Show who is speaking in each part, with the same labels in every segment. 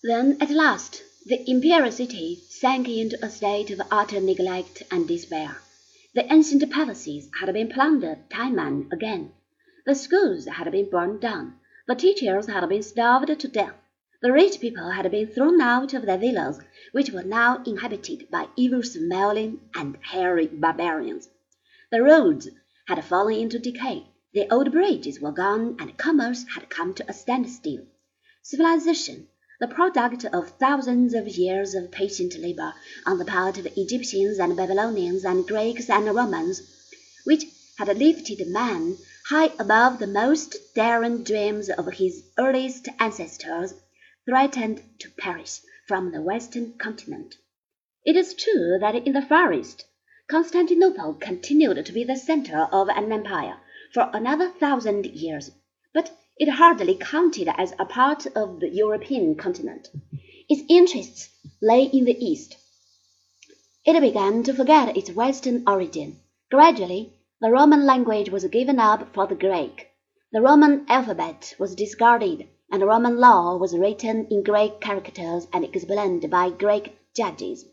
Speaker 1: Then at last the imperial city sank into a state of utter neglect and despair. The ancient palaces had been plundered time and again, the schools had been burned down, the teachers had been starved to death, the rich people had been thrown out of their villas, which were now inhabited by evil smelling and hairy barbarians. The roads had fallen into decay, the old bridges were gone, and commerce had come to a standstill. Civilization, the product of thousands of years of patient labor on the part of Egyptians and Babylonians and Greeks and Romans, which had lifted man high above the most daring dreams of his earliest ancestors, threatened to perish from the western continent. It is true that in the Far East, Constantinople continued to be the center of an empire for another thousand years, but it hardly counted as a part of the European continent. Its interests lay in the East. It began to forget its Western origin. Gradually, the Roman language was given up for the Greek. The Roman alphabet was discarded, and Roman law was written in Greek characters and explained by Greek judges.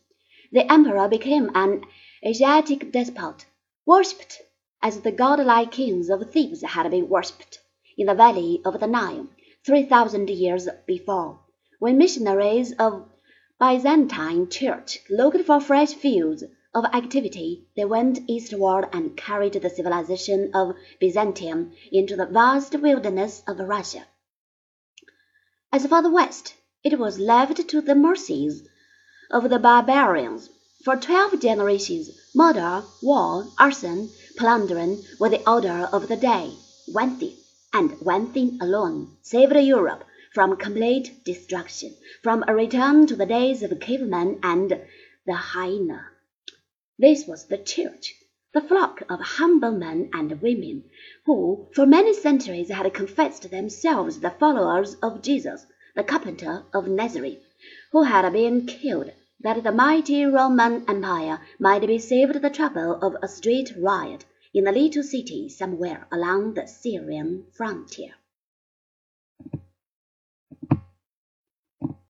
Speaker 1: The emperor became an Asiatic despot, worshipped as the godlike kings of Thebes had been worshipped in the valley of the Nile three thousand years before, when missionaries of Byzantine Church looked for fresh fields of activity, they went eastward and carried the civilization of Byzantium into the vast wilderness of Russia. As for the West, it was left to the mercies of the barbarians. For twelve generations, murder, war, arson, plundering were the order of the day. One thing and one thing alone saved Europe from complete destruction, from a return to the days of cavemen and the hyena. This was the Church, the flock of humble men and women, who for many centuries had confessed themselves the followers of Jesus, the carpenter of Nazareth, who had been killed that the mighty Roman Empire might be saved the trouble of a street riot in a little city somewhere along the Syrian frontier.